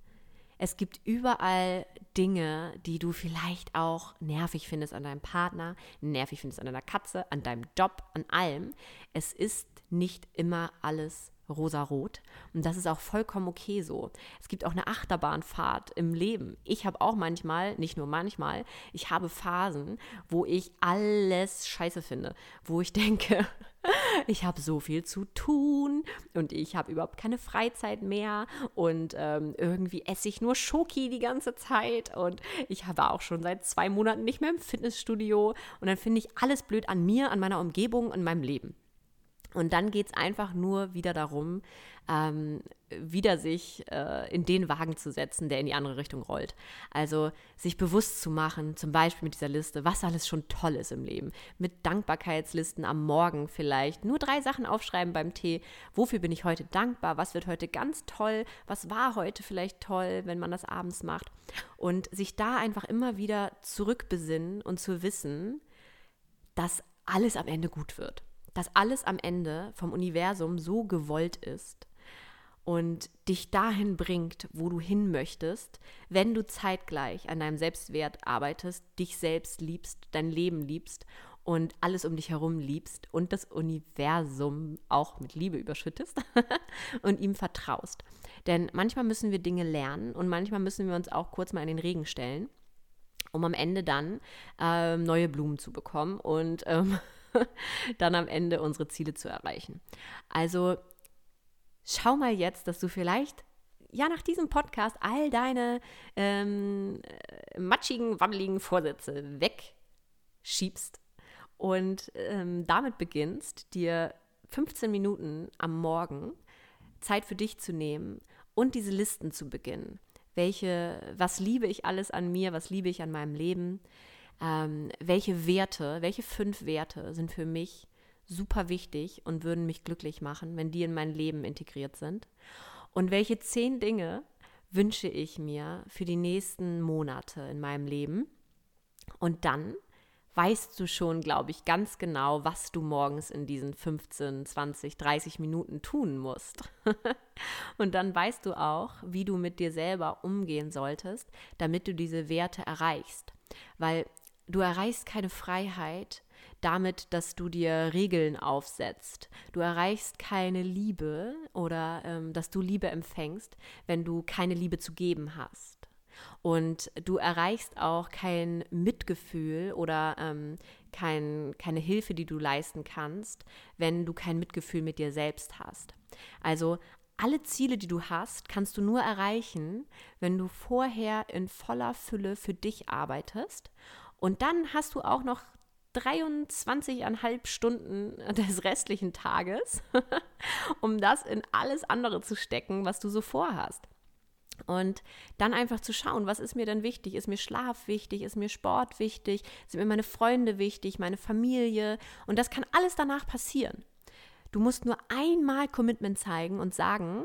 Es gibt überall Dinge, die du vielleicht auch nervig findest an deinem Partner, nervig findest an deiner Katze, an deinem Job, an allem. Es ist nicht immer alles rosarot. Und das ist auch vollkommen okay so. Es gibt auch eine Achterbahnfahrt im Leben. Ich habe auch manchmal, nicht nur manchmal, ich habe Phasen, wo ich alles scheiße finde, wo ich denke, ich habe so viel zu tun und ich habe überhaupt keine Freizeit mehr und ähm, irgendwie esse ich nur Schoki die ganze Zeit und ich habe auch schon seit zwei Monaten nicht mehr im Fitnessstudio und dann finde ich alles blöd an mir, an meiner Umgebung, an meinem Leben. Und dann geht es einfach nur wieder darum, ähm, wieder sich äh, in den Wagen zu setzen, der in die andere Richtung rollt. Also sich bewusst zu machen, zum Beispiel mit dieser Liste, was alles schon toll ist im Leben. Mit Dankbarkeitslisten am Morgen vielleicht. Nur drei Sachen aufschreiben beim Tee. Wofür bin ich heute dankbar? Was wird heute ganz toll? Was war heute vielleicht toll, wenn man das abends macht? Und sich da einfach immer wieder zurückbesinnen und zu wissen, dass alles am Ende gut wird dass alles am Ende vom Universum so gewollt ist und dich dahin bringt, wo du hin möchtest, wenn du zeitgleich an deinem Selbstwert arbeitest, dich selbst liebst, dein Leben liebst und alles um dich herum liebst und das Universum auch mit Liebe überschüttest und ihm vertraust. Denn manchmal müssen wir Dinge lernen und manchmal müssen wir uns auch kurz mal in den Regen stellen, um am Ende dann äh, neue Blumen zu bekommen und ähm, dann am Ende unsere Ziele zu erreichen. Also schau mal jetzt, dass du vielleicht ja nach diesem Podcast all deine ähm, matschigen, wabbeligen Vorsätze wegschiebst und ähm, damit beginnst, dir 15 Minuten am Morgen Zeit für dich zu nehmen und diese Listen zu beginnen. Welche, was liebe ich alles an mir, was liebe ich an meinem Leben, ähm, welche Werte, welche fünf Werte sind für mich super wichtig und würden mich glücklich machen, wenn die in mein Leben integriert sind. Und welche zehn Dinge wünsche ich mir für die nächsten Monate in meinem Leben. Und dann weißt du schon, glaube ich, ganz genau, was du morgens in diesen 15, 20, 30 Minuten tun musst. und dann weißt du auch, wie du mit dir selber umgehen solltest, damit du diese Werte erreichst. Weil Du erreichst keine Freiheit damit, dass du dir Regeln aufsetzt. Du erreichst keine Liebe oder ähm, dass du Liebe empfängst, wenn du keine Liebe zu geben hast. Und du erreichst auch kein Mitgefühl oder ähm, kein, keine Hilfe, die du leisten kannst, wenn du kein Mitgefühl mit dir selbst hast. Also alle Ziele, die du hast, kannst du nur erreichen, wenn du vorher in voller Fülle für dich arbeitest und dann hast du auch noch 23,5 Stunden des restlichen Tages, um das in alles andere zu stecken, was du so vorhast. Und dann einfach zu schauen, was ist mir denn wichtig? Ist mir Schlaf wichtig? Ist mir Sport wichtig? Sind mir meine Freunde wichtig? Meine Familie? Und das kann alles danach passieren. Du musst nur einmal Commitment zeigen und sagen,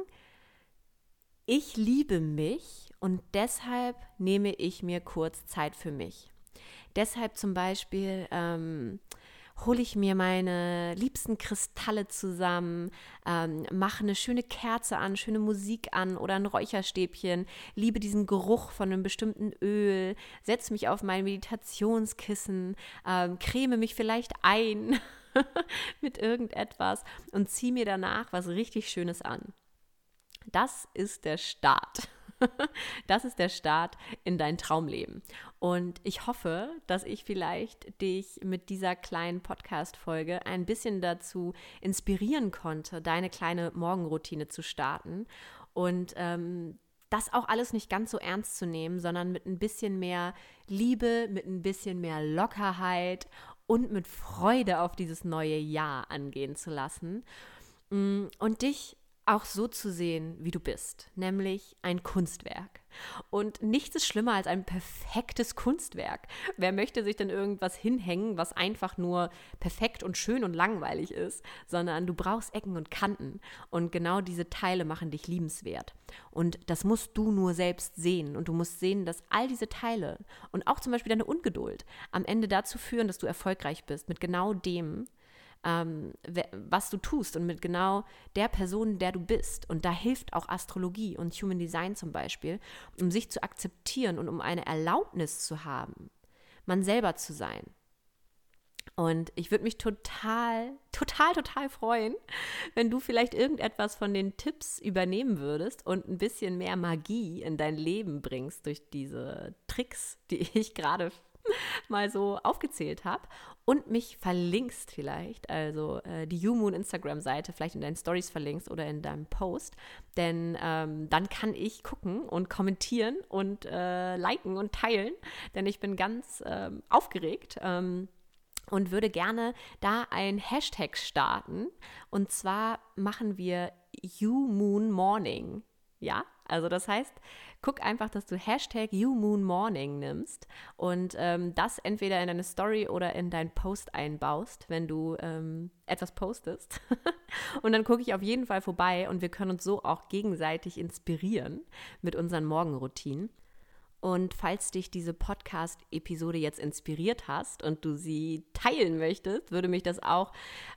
ich liebe mich und deshalb nehme ich mir kurz Zeit für mich. Deshalb zum Beispiel ähm, hole ich mir meine liebsten Kristalle zusammen, ähm, mache eine schöne Kerze an, schöne Musik an oder ein Räucherstäbchen, liebe diesen Geruch von einem bestimmten Öl, setze mich auf mein Meditationskissen, ähm, creme mich vielleicht ein mit irgendetwas und ziehe mir danach was richtig Schönes an. Das ist der Start. das ist der Start in dein Traumleben. Und ich hoffe, dass ich vielleicht dich mit dieser kleinen Podcast-Folge ein bisschen dazu inspirieren konnte, deine kleine Morgenroutine zu starten und ähm, das auch alles nicht ganz so ernst zu nehmen, sondern mit ein bisschen mehr Liebe, mit ein bisschen mehr Lockerheit und mit Freude auf dieses neue Jahr angehen zu lassen mm, und dich auch so zu sehen, wie du bist, nämlich ein Kunstwerk. Und nichts ist schlimmer als ein perfektes Kunstwerk. Wer möchte sich denn irgendwas hinhängen, was einfach nur perfekt und schön und langweilig ist, sondern du brauchst Ecken und Kanten. Und genau diese Teile machen dich liebenswert. Und das musst du nur selbst sehen. Und du musst sehen, dass all diese Teile und auch zum Beispiel deine Ungeduld am Ende dazu führen, dass du erfolgreich bist mit genau dem, ähm, was du tust und mit genau der Person, der du bist. Und da hilft auch Astrologie und Human Design zum Beispiel, um sich zu akzeptieren und um eine Erlaubnis zu haben, man selber zu sein. Und ich würde mich total, total, total freuen, wenn du vielleicht irgendetwas von den Tipps übernehmen würdest und ein bisschen mehr Magie in dein Leben bringst durch diese Tricks, die ich gerade mal so aufgezählt habe und mich verlinkst vielleicht, also äh, die YouMoon Instagram-Seite vielleicht in deinen Stories verlinkst oder in deinem Post, denn ähm, dann kann ich gucken und kommentieren und äh, liken und teilen, denn ich bin ganz ähm, aufgeregt. Ähm, und würde gerne da ein Hashtag starten. Und zwar machen wir You Moon Morning. Ja, also das heißt, guck einfach, dass du Hashtag YouMoonMorning nimmst und ähm, das entweder in deine Story oder in deinen Post einbaust, wenn du ähm, etwas postest. und dann gucke ich auf jeden Fall vorbei und wir können uns so auch gegenseitig inspirieren mit unseren Morgenroutinen. Und falls dich diese Podcast-Episode jetzt inspiriert hast und du sie teilen möchtest, würde mich das auch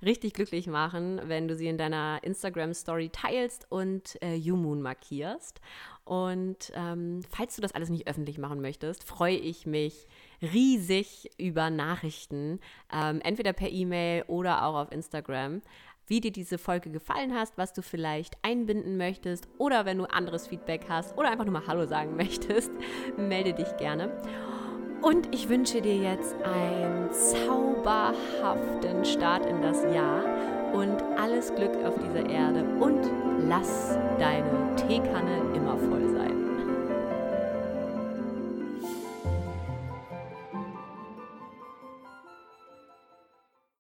richtig glücklich machen, wenn du sie in deiner Instagram-Story teilst und äh, YouMoon markierst. Und ähm, falls du das alles nicht öffentlich machen möchtest, freue ich mich riesig über Nachrichten, ähm, entweder per E-Mail oder auch auf Instagram wie dir diese Folge gefallen hast, was du vielleicht einbinden möchtest oder wenn du anderes Feedback hast oder einfach nur mal Hallo sagen möchtest, melde dich gerne. Und ich wünsche dir jetzt einen zauberhaften Start in das Jahr und alles Glück auf dieser Erde und lass deine Teekanne immer voll sein.